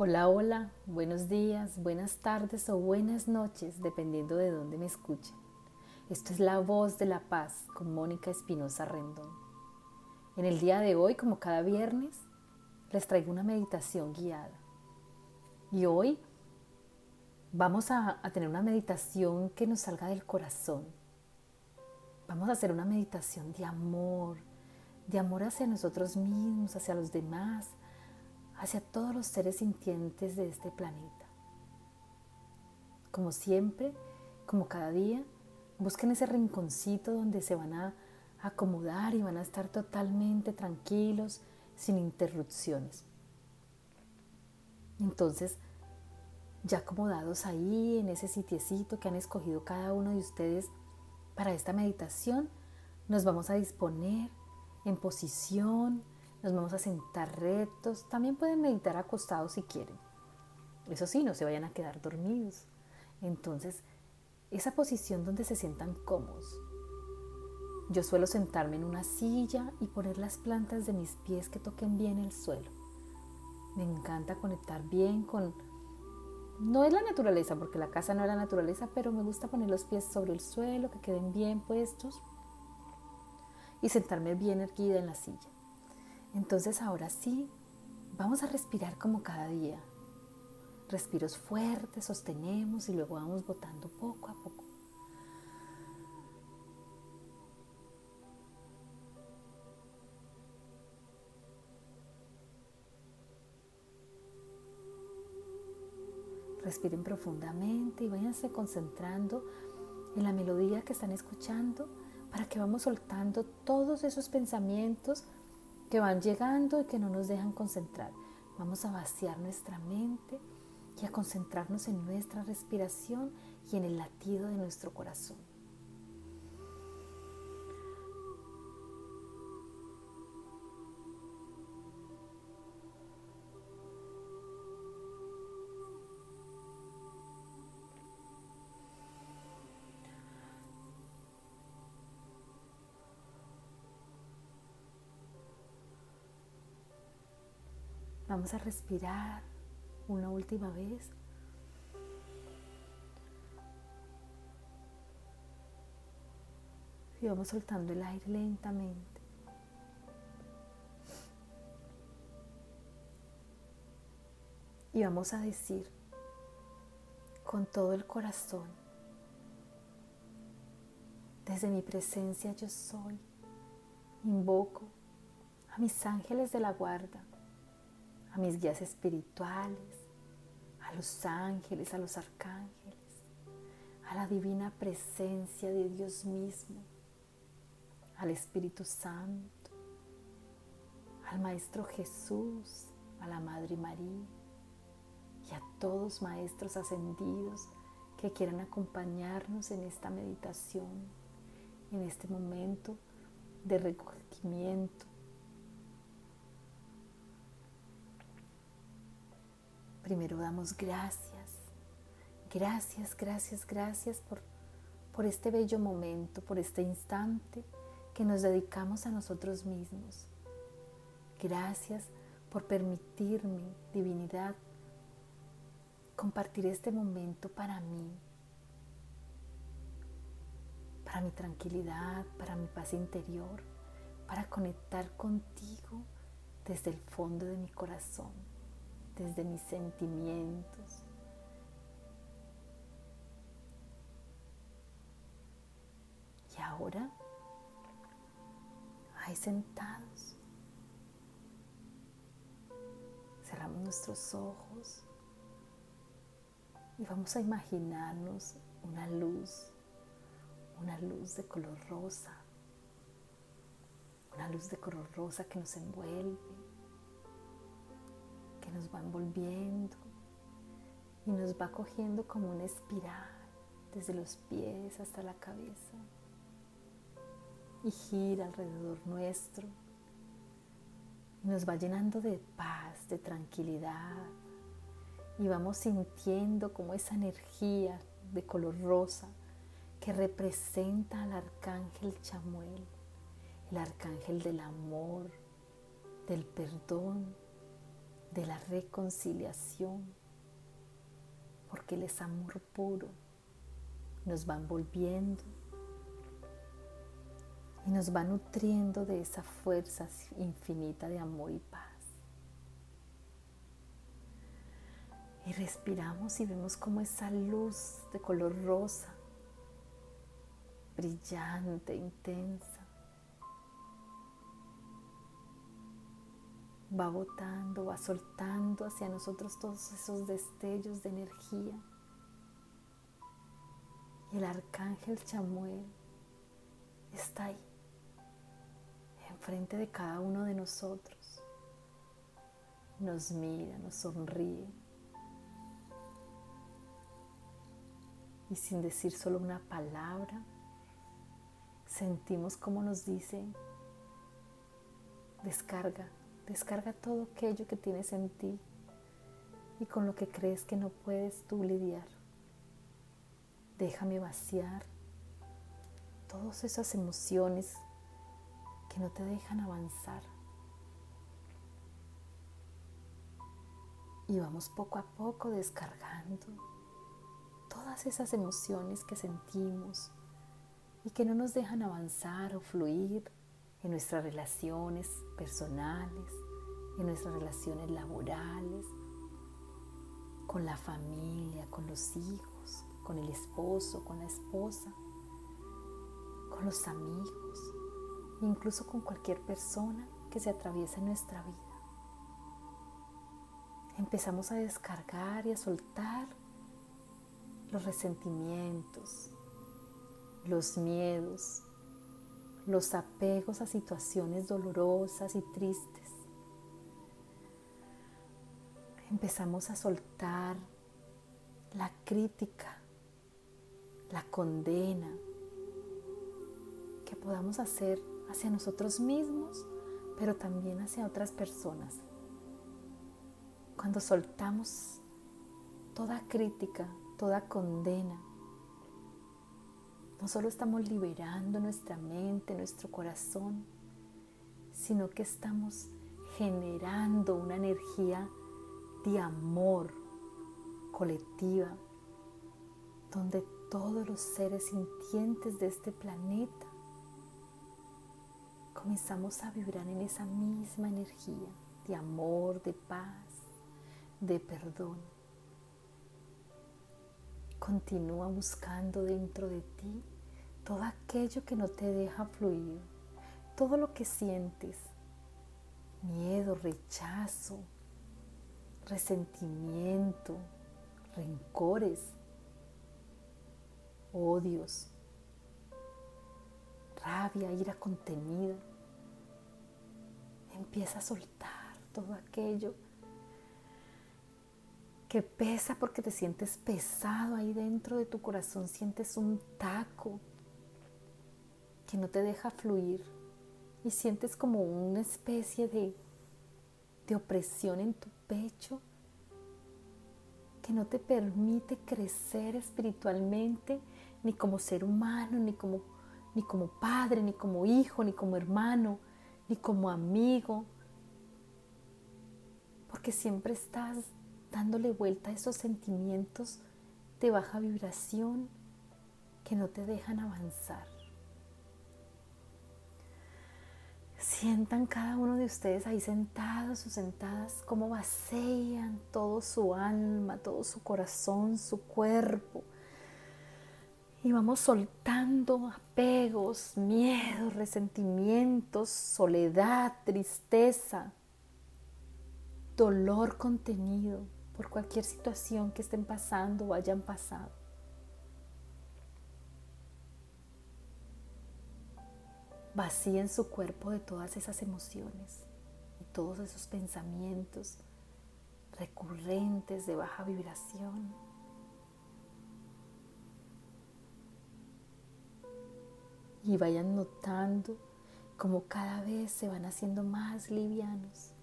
Hola, hola, buenos días, buenas tardes o buenas noches, dependiendo de dónde me escuchen. Esto es La Voz de la Paz con Mónica Espinosa Rendón. En el día de hoy, como cada viernes, les traigo una meditación guiada. Y hoy vamos a, a tener una meditación que nos salga del corazón. Vamos a hacer una meditación de amor, de amor hacia nosotros mismos, hacia los demás, hacia todos los seres sintientes de este planeta. Como siempre, como cada día, busquen ese rinconcito donde se van a acomodar y van a estar totalmente tranquilos, sin interrupciones. Entonces, ya acomodados ahí en ese sitiecito que han escogido cada uno de ustedes para esta meditación, nos vamos a disponer en posición, nos vamos a sentar rectos. También pueden meditar acostados si quieren. Eso sí, no se vayan a quedar dormidos. Entonces, esa posición donde se sientan cómodos. Yo suelo sentarme en una silla y poner las plantas de mis pies que toquen bien el suelo. Me encanta conectar bien con... No es la naturaleza, porque la casa no es la naturaleza, pero me gusta poner los pies sobre el suelo, que queden bien puestos y sentarme bien erguida en la silla. Entonces ahora sí, vamos a respirar como cada día. Respiros fuertes, sostenemos y luego vamos botando poco a poco. Respiren profundamente y váyanse concentrando en la melodía que están escuchando para que vamos soltando todos esos pensamientos que van llegando y que no nos dejan concentrar. Vamos a vaciar nuestra mente y a concentrarnos en nuestra respiración y en el latido de nuestro corazón. Vamos a respirar una última vez. Y vamos soltando el aire lentamente. Y vamos a decir con todo el corazón, desde mi presencia yo soy, invoco a mis ángeles de la guarda mis guías espirituales, a los ángeles, a los arcángeles, a la divina presencia de Dios mismo, al Espíritu Santo, al Maestro Jesús, a la Madre María y a todos maestros ascendidos que quieran acompañarnos en esta meditación, en este momento de recogimiento Primero damos gracias, gracias, gracias, gracias por, por este bello momento, por este instante que nos dedicamos a nosotros mismos. Gracias por permitirme, divinidad, compartir este momento para mí, para mi tranquilidad, para mi paz interior, para conectar contigo desde el fondo de mi corazón desde mis sentimientos. Y ahora, ahí sentados, cerramos nuestros ojos y vamos a imaginarnos una luz, una luz de color rosa, una luz de color rosa que nos envuelve nos va envolviendo y nos va cogiendo como una espiral desde los pies hasta la cabeza y gira alrededor nuestro y nos va llenando de paz, de tranquilidad y vamos sintiendo como esa energía de color rosa que representa al arcángel Chamuel, el arcángel del amor, del perdón de la reconciliación, porque Él es amor puro, nos va envolviendo y nos va nutriendo de esa fuerza infinita de amor y paz. Y respiramos y vemos como esa luz de color rosa, brillante, intensa, va botando, va soltando hacia nosotros todos esos destellos de energía. Y el arcángel Chamuel está ahí, enfrente de cada uno de nosotros. Nos mira, nos sonríe. Y sin decir solo una palabra, sentimos como nos dice, descarga, descarga todo aquello que tienes en ti y con lo que crees que no puedes tú lidiar. Déjame vaciar todas esas emociones que no te dejan avanzar. Y vamos poco a poco descargando todas esas emociones que sentimos y que no nos dejan avanzar o fluir en nuestras relaciones personales, en nuestras relaciones laborales, con la familia, con los hijos, con el esposo, con la esposa, con los amigos, incluso con cualquier persona que se atraviese en nuestra vida. Empezamos a descargar y a soltar los resentimientos, los miedos, los apegos a situaciones dolorosas y tristes. Empezamos a soltar la crítica, la condena que podamos hacer hacia nosotros mismos, pero también hacia otras personas. Cuando soltamos toda crítica, toda condena, no solo estamos liberando nuestra mente, nuestro corazón, sino que estamos generando una energía de amor colectiva, donde todos los seres sintientes de este planeta comenzamos a vibrar en esa misma energía de amor, de paz, de perdón. Continúa buscando dentro de ti todo aquello que no te deja fluir, todo lo que sientes, miedo, rechazo, resentimiento, rencores, odios, rabia, ira contenida. Empieza a soltar todo aquello que pesa porque te sientes pesado ahí dentro de tu corazón, sientes un taco que no te deja fluir y sientes como una especie de, de opresión en tu pecho que no te permite crecer espiritualmente ni como ser humano, ni como, ni como padre, ni como hijo, ni como hermano, ni como amigo, porque siempre estás dándole vuelta a esos sentimientos de baja vibración que no te dejan avanzar. Sientan cada uno de ustedes ahí sentados o sentadas cómo vacían todo su alma, todo su corazón, su cuerpo. Y vamos soltando apegos, miedos, resentimientos, soledad, tristeza, dolor contenido por cualquier situación que estén pasando o hayan pasado. Vacíen su cuerpo de todas esas emociones y todos esos pensamientos recurrentes de baja vibración. Y vayan notando como cada vez se van haciendo más livianos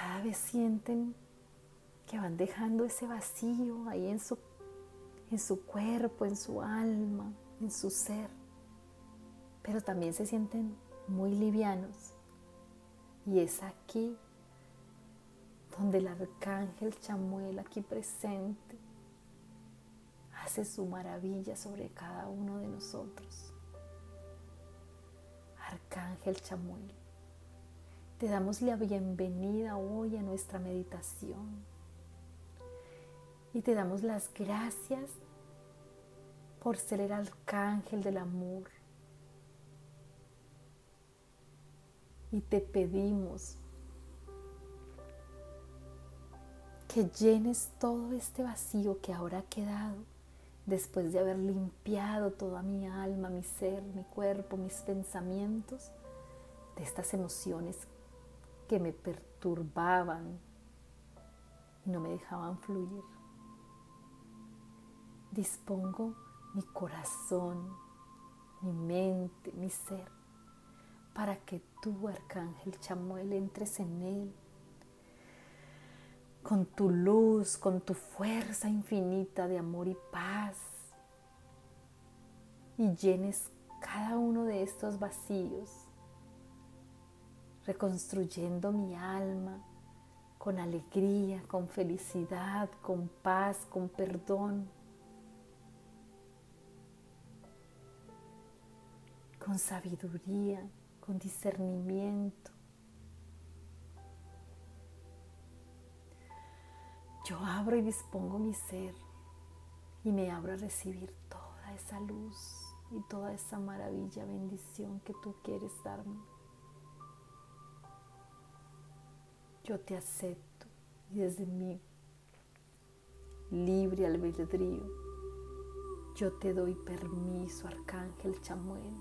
cada vez sienten que van dejando ese vacío ahí en su, en su cuerpo, en su alma, en su ser. Pero también se sienten muy livianos Y es aquí donde el arcángel Chamuel aquí presente hace su maravilla sobre cada uno de nosotros. Arcángel Chamuel, te damos la bienvenida hoy a nuestra meditación y te damos las gracias por ser el arcángel del amor. Y te pedimos que llenes todo este vacío que ahora ha quedado después de haber limpiado toda mi alma, mi ser, mi cuerpo, mis pensamientos de estas emociones que me perturbaban y no me dejaban fluir. Dispongo mi corazón, mi mente, mi ser, para que tú, Arcángel Chamuel, entres en él con tu luz, con tu fuerza infinita de amor y paz y llenes cada uno de estos vacíos, reconstruyendo mi alma con alegría, con felicidad, con paz, con perdón con sabiduría, con discernimiento. Yo abro y dispongo mi ser y me abro a recibir toda esa luz y toda esa maravilla, bendición que tú quieres darme. Yo te acepto y desde mi libre albedrío, yo te doy permiso, Arcángel Chamuel,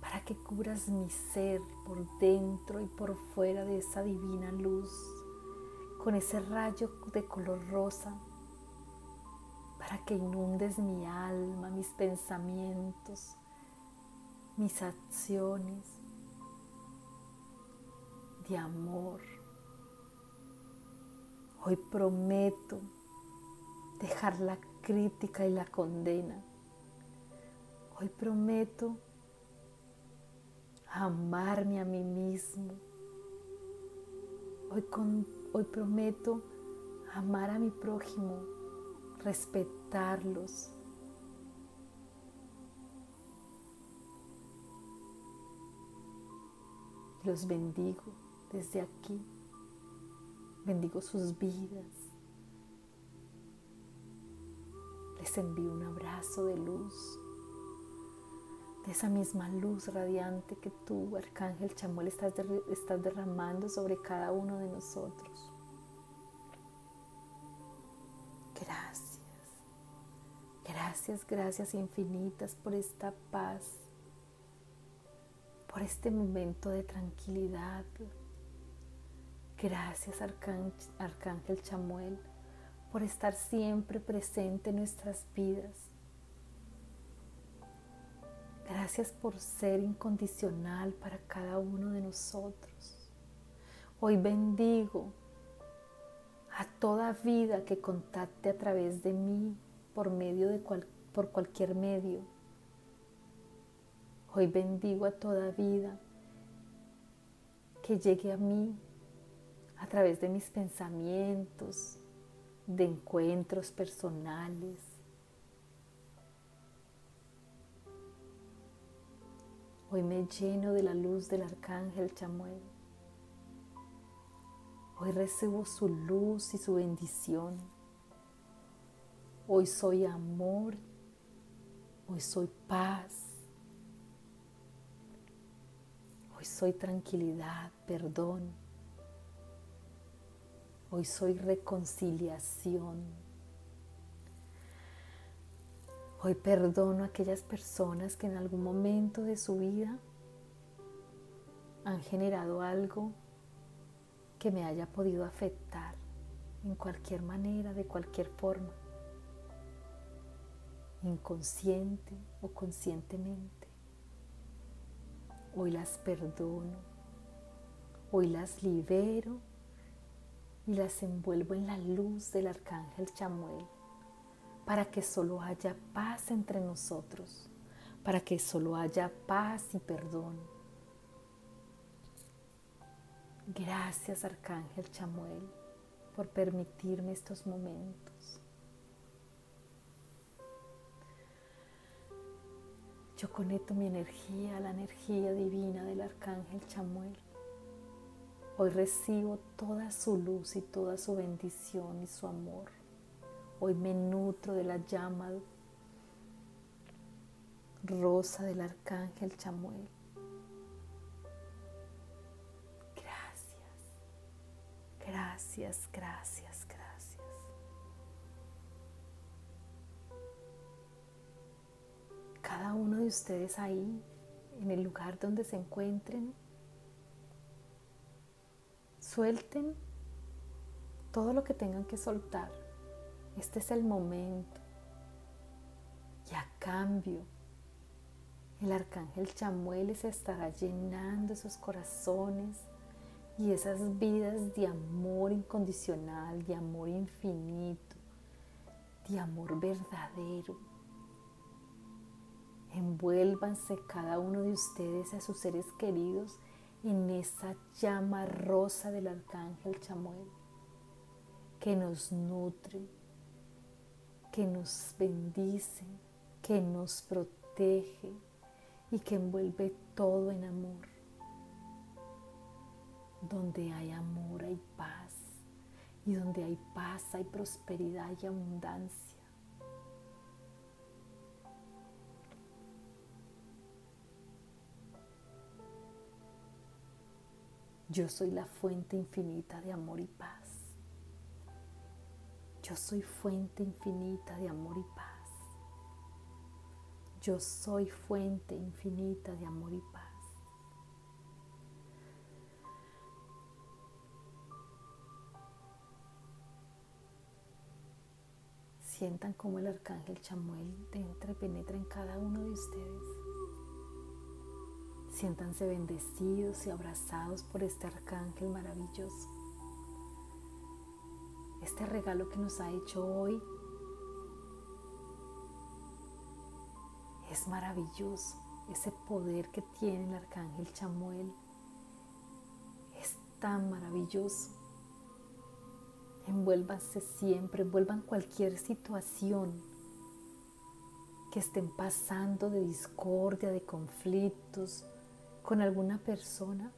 para que cubras mi ser por dentro y por fuera de esa divina luz, con ese rayo de color rosa, para que inundes mi alma, mis pensamientos, mis acciones de amor. Hoy prometo dejar la crítica y la condena. Hoy prometo amarme a mí mismo. Hoy, prometo amar a mi prójimo, respetarlos. Los bendigo desde aquí. Bendigo sus vidas. Les envío un abrazo de luz de esa misma luz radiante que tú, Arcángel Chamuel, estás, estás derramando sobre cada uno de nosotros. Gracias, gracias, gracias infinitas por esta paz, por este momento de tranquilidad. Gracias, Arcángel, Chamuel, por estar siempre presente en nuestras vidas Gracias por ser incondicional para cada uno de nosotros. Hoy bendigo a toda vida que contacte a través de mí por medio de por cualquier medio. Hoy bendigo a toda vida que llegue a mí a través de mis pensamientos, de encuentros personales, Hoy me lleno de la luz del arcángel Chamuel. Hoy recibo su luz y su bendición. Hoy soy amor. Hoy soy paz. Hoy soy tranquilidad, perdón. Hoy soy reconciliación. Hoy perdono a aquellas personas que en algún momento de su vida han generado algo que me haya podido afectar en cualquier manera, de cualquier forma, inconsciente o conscientemente. Hoy las perdono, hoy las libero y las envuelvo en la luz del arcángel Chamuel para que solo haya paz entre nosotros, para que solo haya paz y perdón. Gracias Arcángel Chamuel por permitirme estos momentos. Yo conecto mi energía a la energía divina del Arcángel Chamuel. Hoy recibo toda su luz y toda su bendición y su amor. Hoy me nutro de la llama rosa del Arcángel Chamuel. Gracias, gracias, gracias, gracias. Cada uno de ustedes ahí, en el lugar donde se encuentren, suelten todo lo que tengan que soltar. Este es el momento. Y a cambio, el arcángel Chamuel se estará llenando esos corazones y esas vidas de amor incondicional, de amor infinito, de amor verdadero. Envuélvanse cada uno de ustedes a sus seres queridos en esa llama rosa del arcángel Chamuel que nos nutre, que nos bendice, que nos protege y que envuelve todo en amor. Donde hay amor hay paz y donde hay paz hay prosperidad y abundancia. Yo soy la fuente infinita de amor y paz. Yo soy fuente infinita de amor y paz. Yo soy fuente infinita de amor y paz. Sientan como el arcángel Chamuel entra y penetra en cada uno de ustedes. Siéntanse bendecidos y abrazados por este arcángel maravilloso. Este regalo que nos ha hecho hoy es maravilloso. Ese poder que tiene el arcángel Chamuel es tan maravilloso. Envuélvanse siempre, envuelvan cualquier situación que estén pasando de discordia, de conflictos, con alguna persona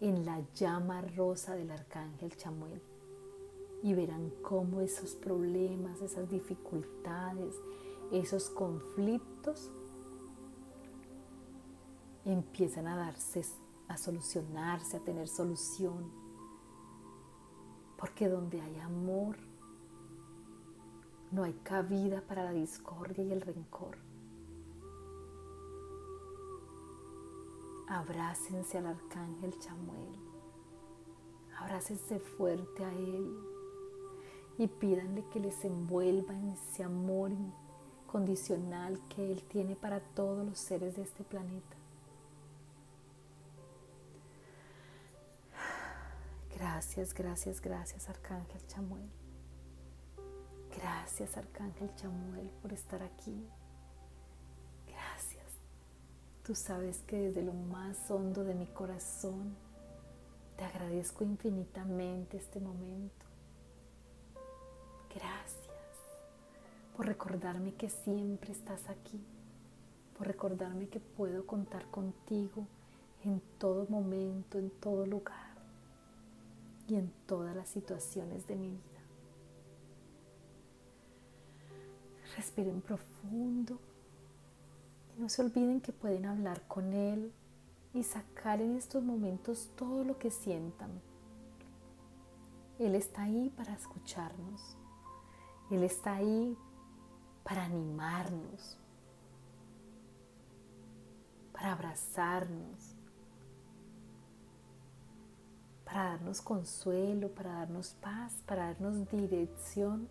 en la llama rosa del arcángel Chamuel y verán cómo esos problemas, esas dificultades, esos conflictos empiezan a darse, a solucionarse, a tener solución. Porque donde hay amor, no hay cabida para la discordia y el rencor. Abrácense al arcángel Chamuel. Abrácense fuerte a él y pídanle que les envuelva en ese amor incondicional que él tiene para todos los seres de este planeta. Gracias, gracias, gracias Arcángel Chamuel. Gracias Arcángel Chamuel por estar aquí. Tú sabes que desde lo más hondo de mi corazón te agradezco infinitamente este momento. Gracias por recordarme que siempre estás aquí, por recordarme que puedo contar contigo en todo momento, en todo lugar y en todas las situaciones de mi vida. Respiren profundo no se olviden que pueden hablar con Él y sacar en estos momentos todo lo que sientan. Él está ahí para escucharnos. Él está ahí para animarnos, para abrazarnos, para darnos consuelo, para darnos paz, para darnos dirección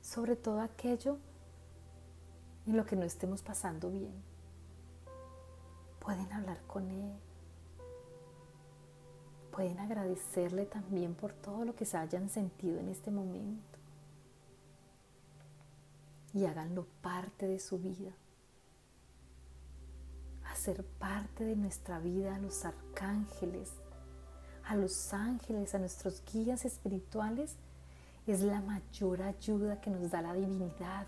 sobre todo aquello en lo que no estemos pasando bien. Pueden hablar con Él. Pueden agradecerle también por todo lo que se hayan sentido en este momento. Y háganlo parte de su vida. Hacer parte de nuestra vida a los arcángeles, a los ángeles, a nuestros guías espirituales, es la mayor ayuda que nos da la divinidad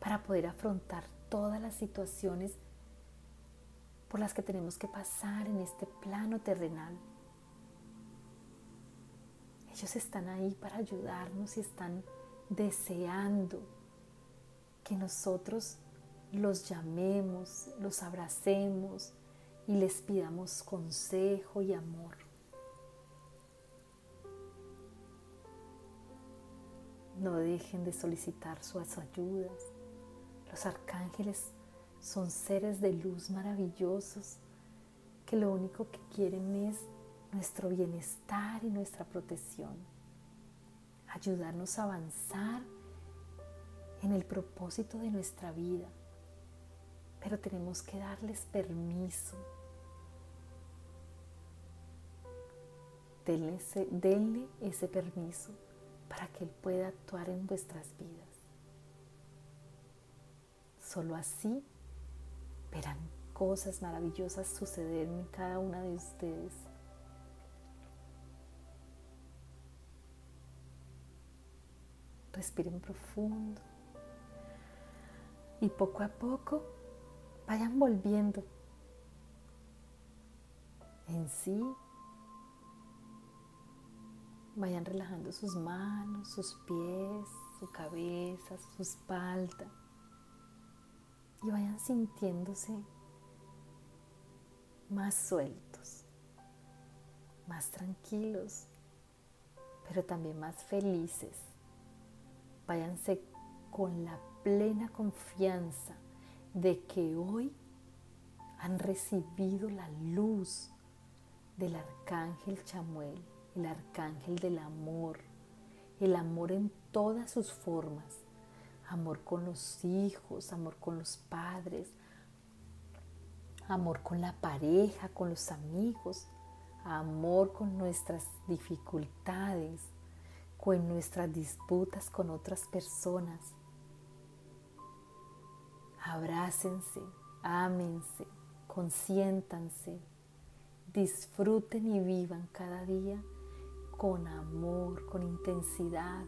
para poder afrontar todas las situaciones por las que tenemos que pasar en este plano terrenal. Ellos están ahí para ayudarnos y están deseando que nosotros los llamemos, los abracemos y les pidamos consejo y amor. No dejen de solicitar sus ayudas. Los arcángeles son seres de luz maravillosos que lo único que quieren es nuestro bienestar y nuestra protección. Ayudarnos a avanzar en el propósito de nuestra vida. Pero tenemos que darles permiso. Denle ese, ese permiso para que Él pueda actuar en vuestras vidas. Solo así verán cosas maravillosas suceder en cada una de ustedes. Respiren profundo y poco a poco vayan volviendo en sí. Vayan relajando sus manos, sus pies, su cabeza, su espalda y vayan sintiéndose más sueltos, más tranquilos, pero también más felices. Váyanse con la plena confianza de que hoy han recibido la luz del arcángel Chamuel, el arcángel del amor, el amor en todas sus formas amor con los hijos, amor con los padres, amor con la pareja, con los amigos, amor con nuestras dificultades, con nuestras disputas con otras personas. Abrácense, ámense, consiéntanse, disfruten y vivan cada día con amor, con intensidad,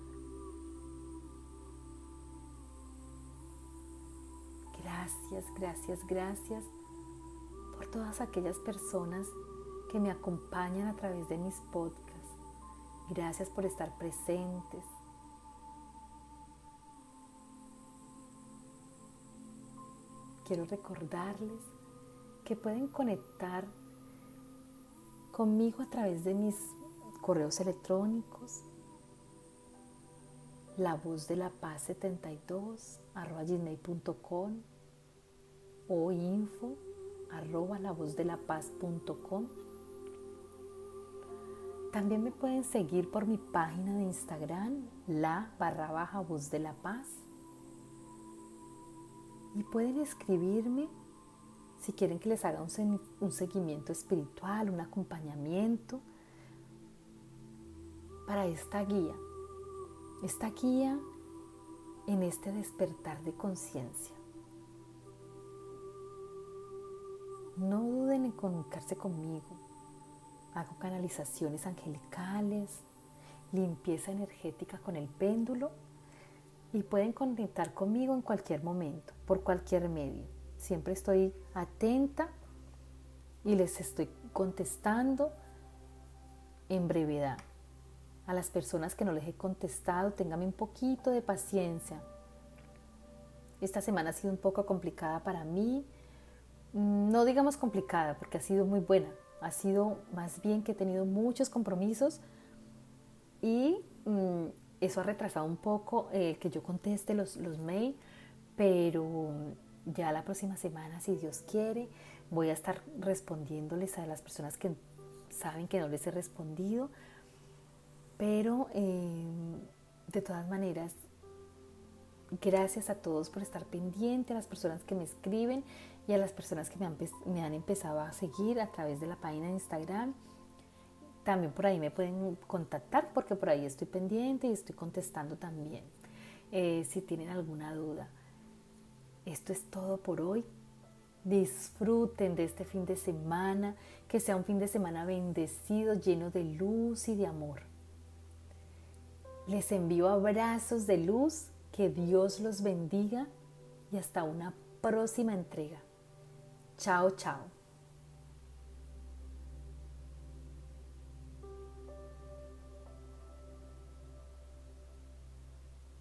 Gracias, gracias, gracias por todas aquellas personas que me acompañan a través de mis podcasts. Gracias por estar presentes. Quiero recordarles que pueden conectar conmigo a través de mis correos electrónicos la voz de la paz 72 arroba gmail.com o info arroba la voz de la paz.com. También me pueden seguir por mi página de Instagram, la barra baja voz de la paz. Y pueden escribirme si quieren que les haga un, un seguimiento espiritual, un acompañamiento para esta guía. Esta guía en este despertar de conciencia. No duden en comunicarse conmigo. Hago canalizaciones angelicales, limpieza energética con el péndulo y pueden conectar conmigo en cualquier momento, por cualquier medio. Siempre estoy atenta y les estoy contestando en brevedad. A las personas que no les he contestado, ténganme un poquito de paciencia. Esta semana ha sido un poco complicada para mí no digamos complicada, porque ha sido muy buena. Ha sido más bien que he tenido muchos compromisos y mm, eso ha retrasado un poco eh, que yo conteste los, los mails, pero ya la próxima semana, si Dios quiere, voy a estar respondiéndoles a las personas que saben que no les he respondido. Pero em, de todas maneras, Gracias a todos por estar pendiente, a las personas que me escriben y a las personas que me han, empezado a seguir a través de la página de Instagram. También por ahí me pueden contactar porque por ahí estoy pendiente y estoy contestando también eh, si tienen alguna duda. Esto es todo por hoy. Disfruten de este fin de semana, que sea un fin de semana bendecido, lleno de luz y de amor. Les envío abrazos de luz que Dios los bendiga y hasta una próxima entrega. Chao, chao.